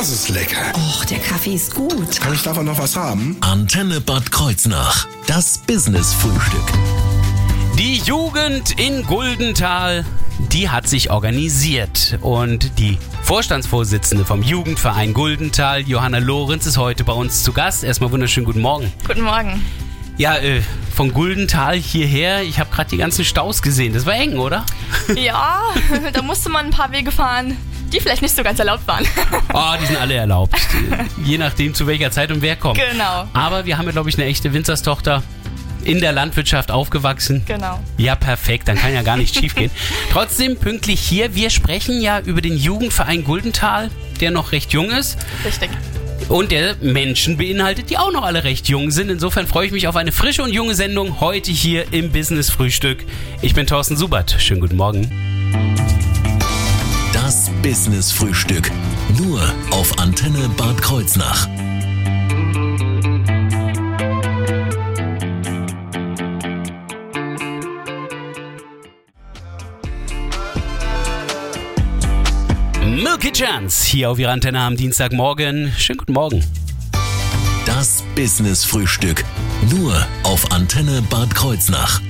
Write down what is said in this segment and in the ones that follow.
Das ist lecker. Och, der Kaffee ist gut. Kann ich davon noch was haben? Antenne Bad Kreuznach. Das Business-Frühstück. Die Jugend in Guldenthal, die hat sich organisiert und die Vorstandsvorsitzende vom Jugendverein Guldenthal, Johanna Lorenz, ist heute bei uns zu Gast. Erstmal wunderschönen guten Morgen. Guten Morgen. Ja, äh, von Guldenthal hierher, ich habe gerade die ganzen Staus gesehen. Das war eng, oder? Ja, da musste man ein paar Wege fahren, die vielleicht nicht so ganz erlaubt waren. Oh, die sind alle erlaubt. Je nachdem, zu welcher Zeit und wer kommt. Genau. Aber wir haben ja, glaube ich, eine echte Winzerstochter in der Landwirtschaft aufgewachsen. Genau. Ja, perfekt, dann kann ja gar nicht schief gehen. Trotzdem pünktlich hier. Wir sprechen ja über den Jugendverein Guldenthal, der noch recht jung ist. Richtig. Und der Menschen beinhaltet, die auch noch alle recht jung sind. Insofern freue ich mich auf eine frische und junge Sendung heute hier im Business Frühstück. Ich bin Thorsten Subert. Schönen guten Morgen. Das Business-Frühstück. Nur auf Antenne Bad Kreuznach. Milky Chance hier auf Ihrer Antenne am Dienstagmorgen. Schönen guten Morgen. Das Business-Frühstück. Nur auf Antenne Bad Kreuznach.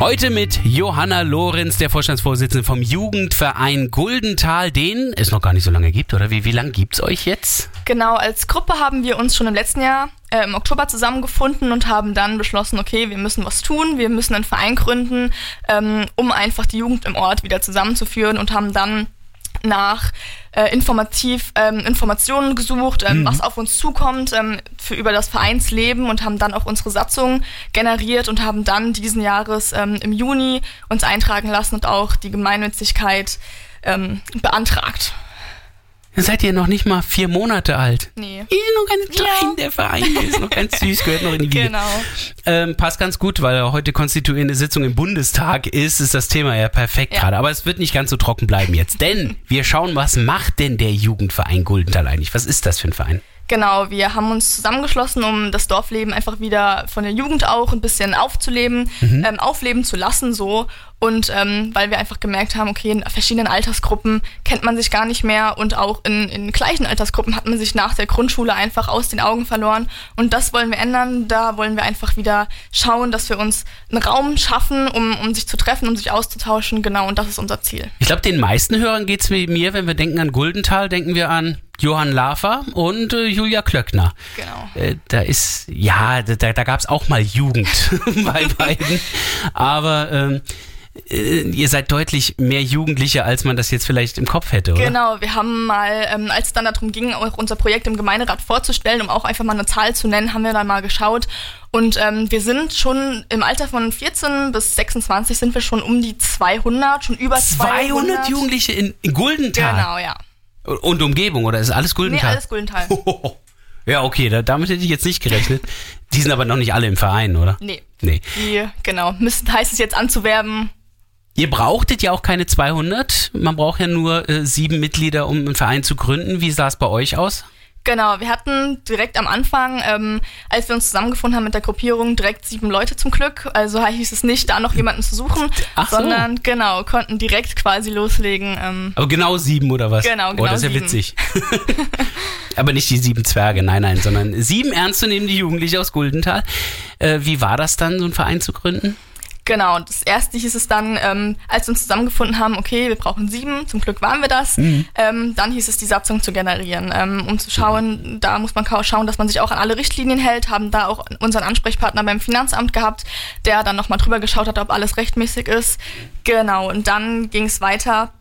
Heute mit Johanna Lorenz, der Vorstandsvorsitzende vom Jugendverein Guldenthal, den es noch gar nicht so lange gibt, oder? Wie, wie lange gibt's euch jetzt? Genau, als Gruppe haben wir uns schon im letzten Jahr äh, im Oktober zusammengefunden und haben dann beschlossen, okay, wir müssen was tun, wir müssen einen Verein gründen, ähm, um einfach die Jugend im Ort wieder zusammenzuführen und haben dann nach äh, informativ ähm, Informationen gesucht, ähm, was auf uns zukommt ähm, für über das Vereinsleben und haben dann auch unsere Satzung generiert und haben dann diesen Jahres ähm, im Juni uns eintragen lassen und auch die Gemeinnützigkeit ähm, beantragt. Dann seid ihr noch nicht mal vier Monate alt. Nee. Ihr ist noch ganz klein, Ja. der Verein ist noch ganz süß, gehört noch in die Wiege. Genau. Ähm, passt ganz gut, weil heute konstituierende Sitzung im Bundestag ist, ist das Thema ja perfekt Ja. gerade. Aber es wird nicht ganz so trocken bleiben jetzt. Denn wir schauen, was macht denn der Jugendverein Guldenthal eigentlich? Was ist das für ein Verein? Genau, wir haben uns zusammengeschlossen, um das Dorfleben einfach wieder von der Jugend auch ein bisschen aufzuleben, ähm, aufleben zu lassen so. Und ähm, weil wir einfach gemerkt haben, okay, in verschiedenen Altersgruppen kennt man sich gar nicht mehr und auch in, in gleichen Altersgruppen hat man sich nach der Grundschule einfach aus den Augen verloren. Und das wollen wir ändern. Da wollen wir einfach wieder schauen, dass wir uns einen Raum schaffen, um, um sich zu treffen, um sich auszutauschen. Genau, und das ist unser Ziel. Ich glaube, den meisten Hörern geht's wie mir, wenn wir denken an Guldenthal, denken wir an Johann Lafer und äh, Julia Klöckner. Genau. Äh, da ist, ja, da, da gab es auch mal Jugend bei beiden. Aber ähm, äh, ihr seid deutlich mehr Jugendliche, als man das jetzt vielleicht im Kopf hätte, oder? Genau, wir haben mal, ähm, als es dann darum ging, auch unser Projekt im Gemeinderat vorzustellen, um auch einfach mal eine Zahl zu nennen, haben wir dann mal geschaut. Und ähm, wir sind schon im Alter von 14 bis 26 sind wir schon um die 200, schon über 200. 200 Jugendliche in, in Guldenthal Genau, ja. und Umgebung, oder ist alles Nee, Guldenthal? alles Guldenthal. Ja, okay, da, damit hätte ich jetzt nicht gerechnet. Die sind aber noch nicht alle im Verein, oder? Nee. Nee. Die, genau, müssen, heißt es jetzt anzuwerben. Ihr brauchtet ja auch keine 200. Man braucht ja nur äh, sieben Mitglieder, um einen Verein zu gründen. Wie sah es bei euch aus? Genau, wir hatten direkt am Anfang, ähm, als wir uns zusammengefunden haben mit der Gruppierung, direkt sieben Leute zum Glück. Also hieß es nicht, da noch jemanden zu suchen, Ach so. sondern genau, konnten direkt quasi loslegen. Ähm, Aber genau sieben oder was? Genau, Oh, genau das ist ja sieben. witzig. Aber nicht die sieben Zwerge, nein, nein, sondern sieben ernstzunehmende Jugendliche aus Guldenthal. Äh, wie war das dann, so einen Verein zu gründen? Genau, und das erste hieß es dann, ähm, als wir uns zusammengefunden haben, okay, wir brauchen sieben, zum Glück waren wir das. Ähm, dann hieß es, die Satzung zu generieren, ähm, um zu schauen, da muss man schauen, dass man sich auch an alle Richtlinien hält, haben da auch unseren Ansprechpartner beim Finanzamt gehabt, der dann nochmal drüber geschaut hat, ob alles rechtmäßig ist. Genau, und dann ging es weiter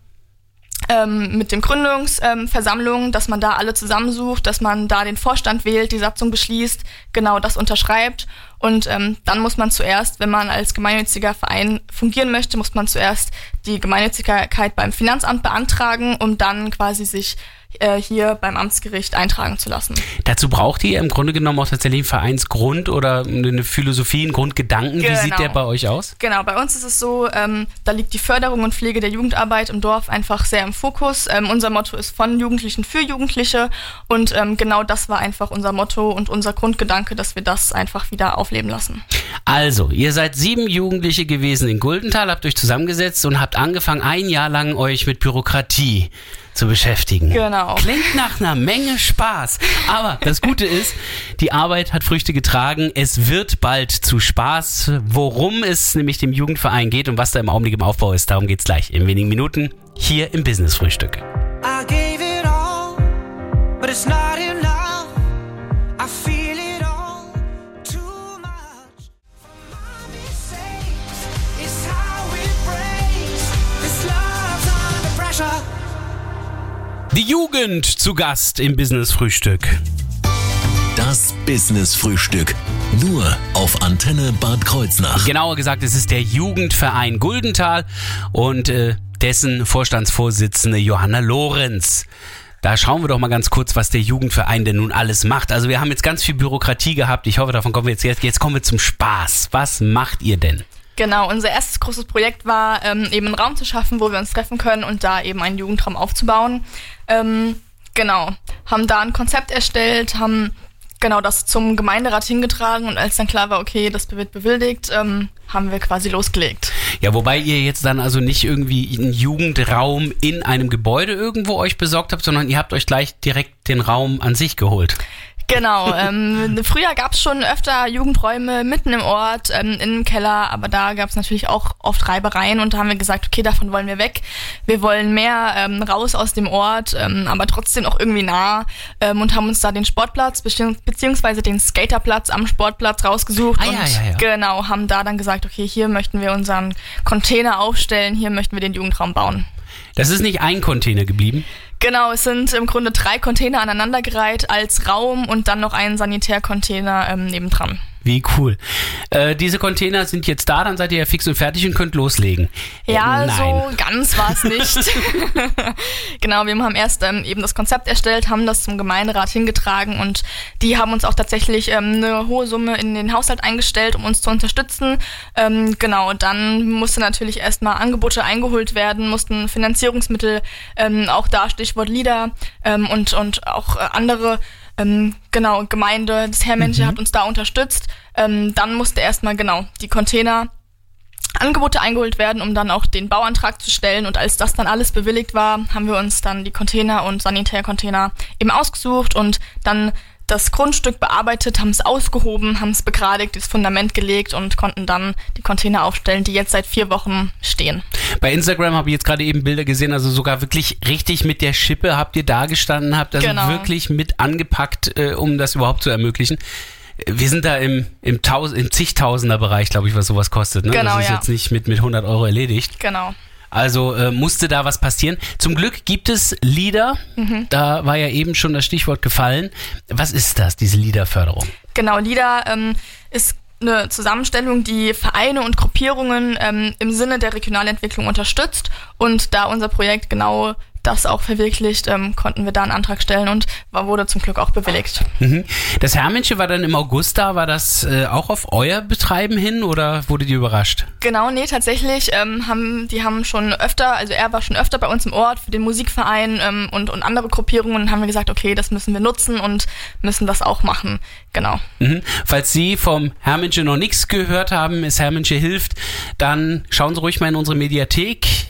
ähm, mit dem Gründungsversammlung, ähm, dass man da alle zusammensucht, dass man da den Vorstand wählt, die Satzung beschließt, genau das unterschreibt. Und ähm, dann muss man zuerst, wenn man als gemeinnütziger Verein fungieren möchte, muss man zuerst die Gemeinnützigkeit beim Finanzamt beantragen, um dann quasi sich äh, hier beim Amtsgericht eintragen zu lassen. Dazu braucht ihr im Grunde genommen auch tatsächlich einen Vereinsgrund oder eine Philosophie, einen Grundgedanken. Wie sieht Genau. der bei euch aus? Genau, bei uns ist es so, ähm, da liegt die Förderung und Pflege der Jugendarbeit im Dorf einfach sehr im Fokus. Ähm, unser Motto ist von Jugendlichen für Jugendliche und ähm, genau das war einfach unser Motto und unser Grundgedanke, dass wir das einfach wieder aufleben lassen. Also, ihr seid sieben Jugendliche gewesen in Guldenthal, habt euch zusammengesetzt und habt angefangen, ein Jahr lang euch mit Bürokratie zu beschäftigen. Genau. Klingt nach einer Menge Spaß. Aber das Gute ist, die Arbeit hat Früchte getragen. Es wird bald zu Spaß. Worum es nämlich dem Jugendverein geht und was da im Augenblick im Aufbau ist, darum geht's gleich in wenigen Minuten hier im Business Frühstück. I gave it all, but it's not enough. I feel Die Jugend zu Gast im Business Frühstück. Das Business Frühstück. Nur auf Antenne Bad Kreuznach. Genauer gesagt, es ist der Jugendverein Guldental und äh, dessen Vorstandsvorsitzende Johanna Lorenz. Da schauen wir doch mal ganz kurz, was der Jugendverein denn nun alles macht. Also wir haben jetzt ganz viel Bürokratie gehabt. Ich hoffe, davon kommen wir jetzt, jetzt, jetzt kommen wir zum Spaß. Was macht ihr denn? Genau, unser erstes großes Projekt war, ähm, eben einen Raum zu schaffen, wo wir uns treffen können und da eben einen Jugendraum aufzubauen. Ähm, genau, haben da ein Konzept erstellt, haben genau das zum Gemeinderat hingetragen und als dann klar war, okay, das wird bewilligt, ähm, haben wir quasi losgelegt. Ja, wobei ihr jetzt dann also nicht irgendwie einen Jugendraum in einem Gebäude irgendwo euch besorgt habt, sondern ihr habt euch gleich direkt den Raum an sich geholt. Genau, ähm, früher gab es schon öfter Jugendräume mitten im Ort, ähm, im Keller, aber da gab es natürlich auch oft Reibereien und da haben wir gesagt, okay, davon wollen wir weg. Wir wollen mehr ähm, raus aus dem Ort, ähm, aber trotzdem auch irgendwie nah und haben uns da den Sportplatz bezieh beziehungsweise den Skaterplatz am Sportplatz rausgesucht Ah, und ja, ja, ja. genau, haben da dann gesagt, okay, hier möchten wir unseren Container aufstellen, hier möchten wir den Jugendraum bauen. Das ist nicht ein Container geblieben. Genau, es sind im Grunde drei Container aneinandergereiht als Raum und dann noch ein Sanitärcontainer ähm, nebendran. Wie cool. Äh, diese Container sind jetzt da, dann seid ihr ja fix und fertig und könnt loslegen. Ja, Äh, Nein. so ganz war es nicht. genau, wir haben erst ähm, eben das Konzept erstellt, haben das zum Gemeinderat hingetragen und die haben uns auch tatsächlich ähm, eine hohe Summe in den Haushalt eingestellt, um uns zu unterstützen. Ähm, genau, dann musste natürlich erstmal Angebote eingeholt werden, mussten Finanzierungsmittel, ähm, auch da Stichwort Lieder ähm, und, und auch äh, andere ähm, genau, Gemeinde, das Herrmensche hat uns da unterstützt. Ähm, dann musste erstmal genau die Container Angebote eingeholt werden, um dann auch den Bauantrag zu stellen. Und als das dann alles bewilligt war, haben wir uns dann die Container und Sanitärcontainer eben ausgesucht und dann das Grundstück bearbeitet, haben es ausgehoben, haben es begradigt, das Fundament gelegt und konnten dann die Container aufstellen, die jetzt seit vier Wochen stehen. Bei Instagram habe ich jetzt gerade eben Bilder gesehen, also sogar wirklich richtig mit der Schippe habt ihr da gestanden, habt also Genau. wirklich mit angepackt, äh, um das überhaupt zu ermöglichen. Wir sind da im, im, Taus im zigtausender-Bereich, glaube ich, was sowas kostet. Ne? Genau, das ist ja. jetzt nicht mit, mit 100 Euro erledigt. Genau. Also äh, musste da was passieren. Zum Glück gibt es Lieder. Mhm. Da war ja eben schon das Stichwort gefallen. Was ist das, diese Liederförderung? Genau, LIDA ähm, ist eine Zusammenstellung, die Vereine und Gruppierungen ähm, im Sinne der Regionalentwicklung unterstützt. Und da unser Projekt genau das auch verwirklicht, ähm, konnten wir da einen Antrag stellen und war, wurde zum Glück auch bewilligt. Mhm. Das Herrmensche war dann im August da. War das äh, auch auf euer Betreiben hin oder wurdet ihr überrascht? Genau, nee, tatsächlich ähm, haben die haben schon öfter, also er war schon öfter bei uns im Ort für den Musikverein ähm, und, und andere Gruppierungen und haben wir gesagt, okay, das müssen wir nutzen und müssen das auch machen. Genau. Mhm. Falls Sie vom Hermensche noch nichts gehört haben, es Hermensche hilft, dann schauen Sie ruhig mal in unsere Mediathek.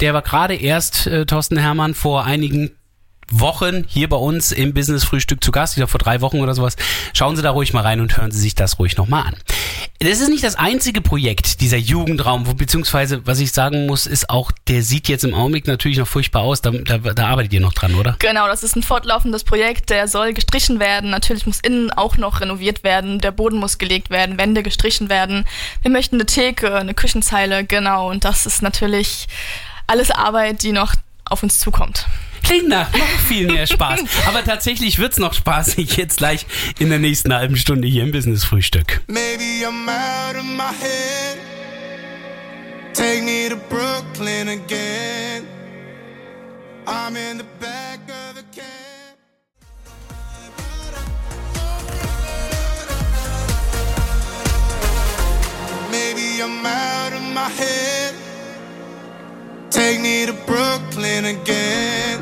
Der war gerade erst, äh, Thorsten Hermann, vor einigen Wochen hier bei uns im Business Frühstück zu Gast, ich glaube vor drei Wochen oder sowas. Schauen Sie da ruhig mal rein und hören Sie sich das ruhig nochmal an. Das ist nicht das einzige Projekt, dieser Jugendraum, wo, beziehungsweise, was ich sagen muss, ist auch, der sieht jetzt im Augenblick natürlich noch furchtbar aus. Da, da, da arbeitet ihr noch dran, oder? Genau, das ist ein fortlaufendes Projekt, der soll gestrichen werden. Natürlich muss innen auch noch renoviert werden, der Boden muss gelegt werden, Wände gestrichen werden. Wir möchten eine Theke, eine Küchenzeile, genau. Und das ist natürlich alles Arbeit, die noch auf uns zukommt. Klingt nach noch viel mehr Spaß. Aber tatsächlich wird's noch spaßig jetzt gleich in der nächsten halben Stunde hier im Business Frühstück. Maybe I'm out of my head. Take me to Brooklyn again. I'm in the back of the cab. Maybe I'm out of my head. Take me to Brooklyn again.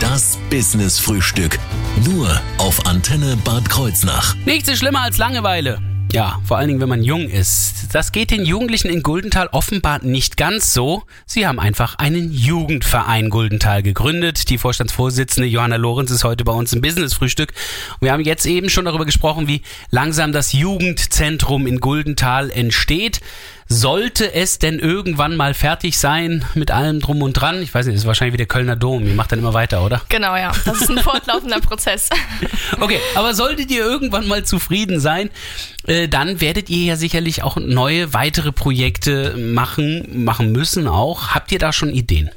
Das Business Frühstück. Nur auf Antenne Bad Kreuznach. Nichts ist schlimmer als Langeweile. Ja, vor allen Dingen, wenn man jung ist. Das geht den Jugendlichen in Guldenthal offenbar nicht ganz so. Sie haben einfach einen Jugendverein Guldenthal gegründet. Die Vorstandsvorsitzende Johanna Lorenz ist heute bei uns im Business-Frühstück. Wir haben jetzt eben schon darüber gesprochen, wie langsam das Jugendzentrum in Guldenthal entsteht. Sollte es denn irgendwann mal fertig sein mit allem drum und dran? Ich weiß nicht, das ist wahrscheinlich wie der Kölner Dom. Ihr macht dann immer weiter, oder? Genau, ja. Das ist ein fortlaufender Prozess. Okay, aber solltet ihr irgendwann mal zufrieden sein, äh, dann werdet ihr ja sicherlich auch neue, weitere Projekte machen, machen müssen auch. Habt ihr da schon Ideen?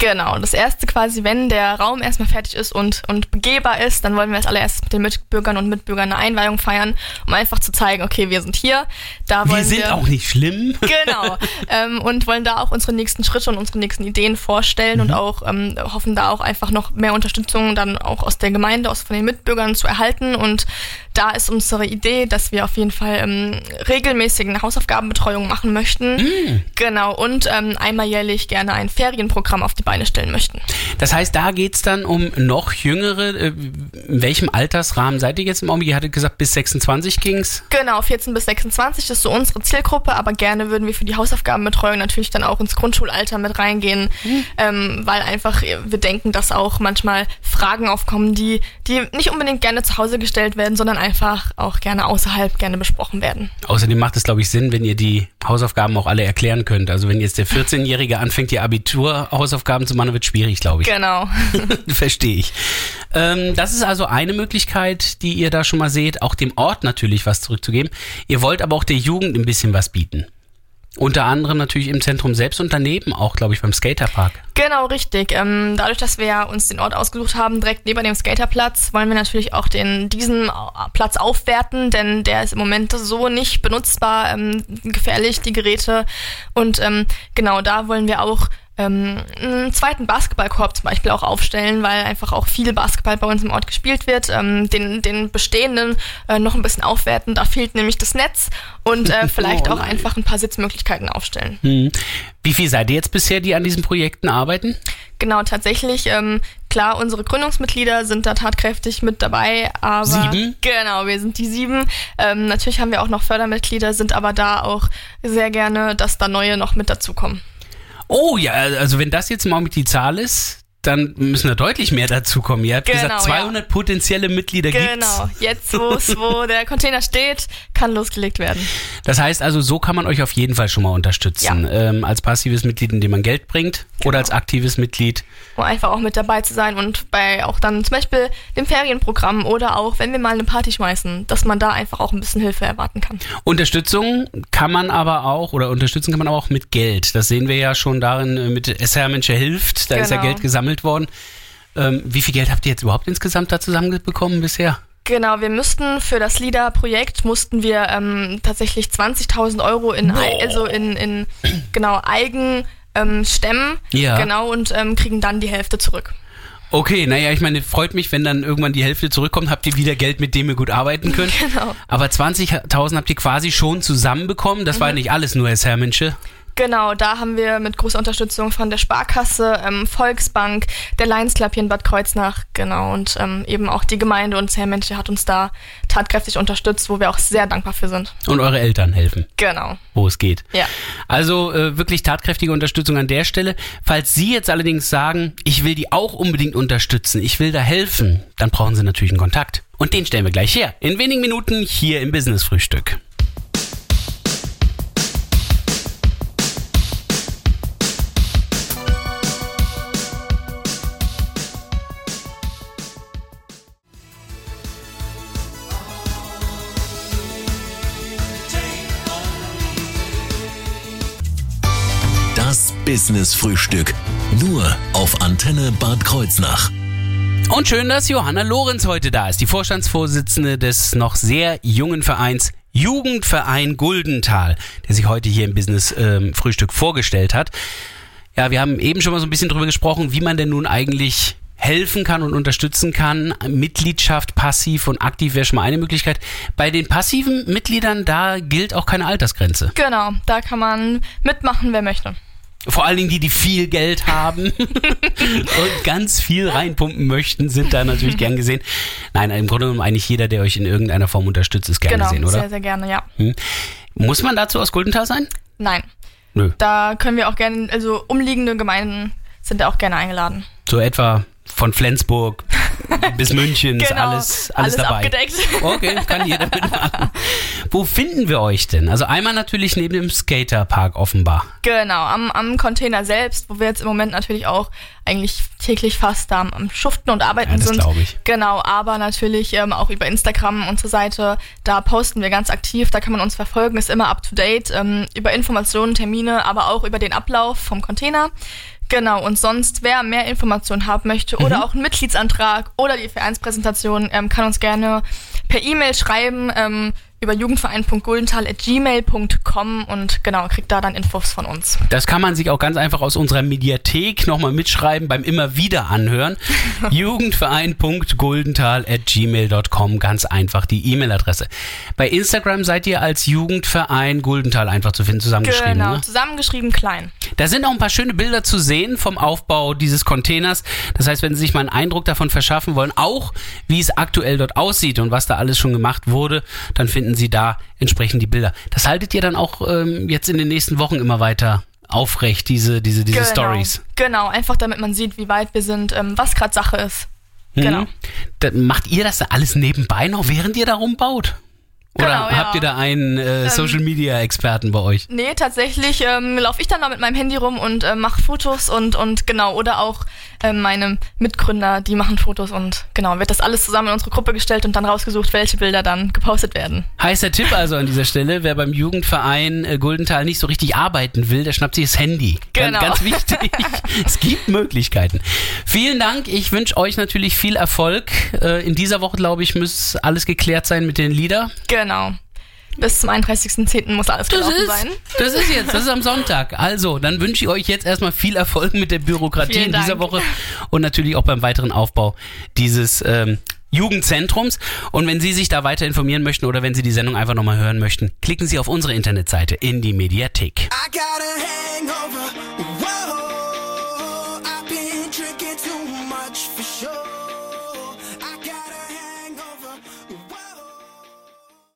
Genau, das erste quasi, wenn der Raum erstmal fertig ist und, und begehbar ist, dann wollen wir als allererstes mit den Mitbürgern und Mitbürgern eine Einweihung feiern, um einfach zu zeigen, okay, wir sind hier. Da Wir wollen sind wir, auch nicht schlimm. Genau. ähm, und wollen da auch unsere nächsten Schritte und unsere nächsten Ideen vorstellen und auch ähm, hoffen da auch einfach noch mehr Unterstützung dann auch aus der Gemeinde, aus von den Mitbürgern zu erhalten. Und da ist unsere Idee, dass wir auf jeden Fall ähm, regelmäßigen Hausaufgabenbetreuung machen möchten. Genau. Und ähm, einmal jährlich gerne ein Ferienprogramm auf die Beine stellen möchten. Das heißt, da geht's dann um noch jüngere. Äh, In welchem Altersrahmen seid ihr jetzt im Augenblick? Ihr hattet gesagt, bis 26 ging's. Genau, 14 bis 26 ist so unsere Zielgruppe, aber gerne würden wir für die Hausaufgabenbetreuung natürlich dann auch ins Grundschulalter mit reingehen, ähm, weil einfach äh, wir denken, dass auch manchmal Fragen aufkommen, die, die nicht unbedingt gerne zu Hause gestellt werden, sondern einfach auch gerne außerhalb gerne besprochen werden. Außerdem macht es, glaube ich, Sinn, wenn ihr die Hausaufgaben auch alle erklären könnt. Also wenn jetzt der 14-Jährige anfängt, die Abitur-Hausaufgaben zu machen, wird schwierig, glaube ich. Genau. Verstehe ich. Ähm, das ist also eine Möglichkeit, die ihr da schon mal seht, auch dem Ort natürlich was zurückzugeben. Ihr wollt aber auch der Jugend ein bisschen was bieten. Unter anderem natürlich im Zentrum selbst und daneben auch, glaube ich, beim Skaterpark. Genau, richtig. Ähm, dadurch, dass wir uns den Ort ausgesucht haben, direkt neben dem Skaterplatz, wollen wir natürlich auch den, diesen Au- Platz aufwerten, denn der ist im Moment so nicht benutzbar, ähm, gefährlich, die Geräte. Und ähm, genau da wollen wir auch ähm, einen zweiten Basketballkorb zum Beispiel auch aufstellen, weil einfach auch viel Basketball bei uns im Ort gespielt wird. Ähm, den, den bestehenden äh, noch ein bisschen aufwerten, da fehlt nämlich das Netz und äh, vielleicht Oh auch einfach ein paar Sitzmöglichkeiten aufstellen. Hm. Wie viel seid ihr jetzt bisher, die an diesen Projekten arbeiten? Genau, tatsächlich. Ähm, klar, unsere Gründungsmitglieder sind da tatkräftig mit dabei, aber Sieben? genau, wir sind die sieben. Ähm, natürlich haben wir auch noch Fördermitglieder, sind aber da auch sehr gerne, dass da neue noch mit dazukommen. Oh ja, also wenn das jetzt im Augenblick die Zahl ist, dann müssen da deutlich mehr dazukommen. Ihr habt Genau, gesagt, 200 potenzielle Mitglieder gibt's. Genau, jetzt wo der Container steht, kann losgelegt werden. Das heißt also, so kann man euch auf jeden Fall schon mal unterstützen. Ähm, als passives Mitglied, indem man Geld bringt Genau. oder als aktives Mitglied. Um einfach auch mit dabei zu sein und bei auch dann zum Beispiel dem Ferienprogramm oder auch, wenn wir mal eine Party schmeißen, dass man da einfach auch ein bisschen Hilfe erwarten kann. Unterstützung kann man aber auch, oder unterstützen kann man aber auch mit Geld. Das sehen wir ja schon darin äh, mit SR Mensch hilft. Da ist ja Genau. Geld gesammelt worden. Ähm, wie viel Geld habt ihr jetzt überhaupt insgesamt da zusammenbekommen bisher? Genau, wir müssten für das LIDA-Projekt mussten wir ähm, tatsächlich 20.000 Euro in, Ei- also in, in genau Eigen ähm, stemmen. Ja. Genau, und ähm, kriegen dann die Hälfte zurück. Okay, naja, ich meine, freut mich, wenn dann irgendwann die Hälfte zurückkommt, habt ihr wieder Geld, mit dem ihr gut arbeiten könnt. Genau. Aber 20.000 habt ihr quasi schon zusammenbekommen. Das war ja nicht alles nur SR Mensche. Genau, da haben wir mit großer Unterstützung von der Sparkasse, ähm, Volksbank, der Lions Club hier in Bad Kreuznach, genau, und ähm, eben auch die Gemeinde und Herr Mensch hat uns da tatkräftig unterstützt, wo wir auch sehr dankbar für sind. Und eure Eltern helfen. Genau. wo es geht. Ja. Also äh, wirklich tatkräftige Unterstützung an der Stelle. Falls Sie jetzt allerdings sagen, ich will die auch unbedingt unterstützen, ich will da helfen, dann brauchen Sie natürlich einen Kontakt. Und den stellen wir gleich her. In wenigen Minuten hier im Business Frühstück. Business Frühstück. Nur auf Antenne Bad Kreuznach. Und schön, dass Johanna Lorenz heute da ist, die Vorstandsvorsitzende des noch sehr jungen Vereins Jugendverein Guldenthal, der sich heute hier im Business ähm, Frühstück vorgestellt hat. Ja, wir haben eben schon mal so ein bisschen drüber gesprochen, wie man denn nun eigentlich helfen kann und unterstützen kann. Mitgliedschaft, passiv und aktiv wäre schon mal eine Möglichkeit. Bei den passiven Mitgliedern, da gilt auch keine Altersgrenze. Genau, da kann man mitmachen, wer möchte. Vor allen Dingen die, die viel Geld haben und ganz viel reinpumpen möchten, sind da natürlich gern gesehen. Nein, im Grunde genommen eigentlich jeder, der euch in irgendeiner Form unterstützt, ist gern Genau, gesehen, oder? sehr, sehr gerne, ja. Hm. Muss man dazu aus Guldenthal sein? Nein, Nö. da können wir auch gerne, also umliegende Gemeinden sind da auch gerne eingeladen. So etwa von Flensburg bis München ist Genau, alles, alles, alles dabei. abgedeckt. Okay, kann jeder mitmachen. Wo finden wir euch denn? Also einmal natürlich neben dem Skaterpark offenbar. Genau, am, am Container selbst, wo wir jetzt im Moment natürlich auch eigentlich täglich fast da am, Schuften und Arbeiten Ja, das sind. ich. Genau, aber natürlich ähm, auch über Instagram, unsere Seite, da posten wir ganz aktiv, da kann man uns verfolgen, ist immer up to date, ähm, über Informationen, Termine, aber auch über den Ablauf vom Container. Genau, und sonst, wer mehr Informationen haben möchte Mhm. oder auch einen Mitgliedsantrag oder die Vereinspräsentation, ähm, kann uns gerne per E-Mail schreiben ähm, über jugendverein.guldental.gmail.com und genau, kriegt da dann Infos von uns. Das kann man sich auch ganz einfach aus unserer Mediathek nochmal mitschreiben beim immer wieder anhören. Jugendverein.guldental.gmail.com, ganz einfach die E-Mail-Adresse. Bei Instagram seid ihr als Jugendverein Guldental einfach zu finden, zusammengeschrieben. Genau, Ne? zusammengeschrieben klein. Da sind auch ein paar schöne Bilder zu sehen vom Aufbau dieses Containers. Das heißt, wenn Sie sich mal einen Eindruck davon verschaffen wollen, auch wie es aktuell dort aussieht und was da alles schon gemacht wurde, dann finden Sie da entsprechend die Bilder. Das haltet ihr dann auch ähm, jetzt in den nächsten Wochen immer weiter aufrecht, diese, diese, diese genau. Stories. Genau, einfach damit man sieht, wie weit wir sind, ähm, was gerade Sache ist. Genau. Mhm. Macht ihr das da alles nebenbei noch, während ihr da rumbaut? Oder Genau, ja. Ähm, habt ihr da einen äh, Social Media Experten bei euch? Nee, tatsächlich ähm, laufe ich dann da mit meinem Handy rum und äh, mache Fotos und, und genau, oder auch ähm, meine Mitgründer, die machen Fotos und genau, wird das alles zusammen in unsere Gruppe gestellt und dann rausgesucht, welche Bilder dann gepostet werden. Heißer Tipp also an dieser Stelle, wer beim Jugendverein äh, Guldenthal nicht so richtig arbeiten will, der schnappt sich das Handy. Genau. Ganz, ganz wichtig. es gibt Möglichkeiten. Vielen Dank. Ich wünsche euch natürlich viel Erfolg. Äh, in dieser Woche, glaube ich, muss alles geklärt sein mit den Lieder. Genau. Bis zum 31.10. muss alles gelaufen sein. das ist jetzt, das ist am Sonntag. Also, dann wünsche ich euch jetzt erstmal viel Erfolg mit der Bürokratie in dieser. Woche und natürlich auch beim weiteren Aufbau dieses ähm, Jugendzentrums. Und wenn Sie sich da weiter informieren möchten oder wenn Sie die Sendung einfach nochmal hören möchten, klicken Sie auf unsere Internetseite in die Mediathek. I got a hangover. Whoa,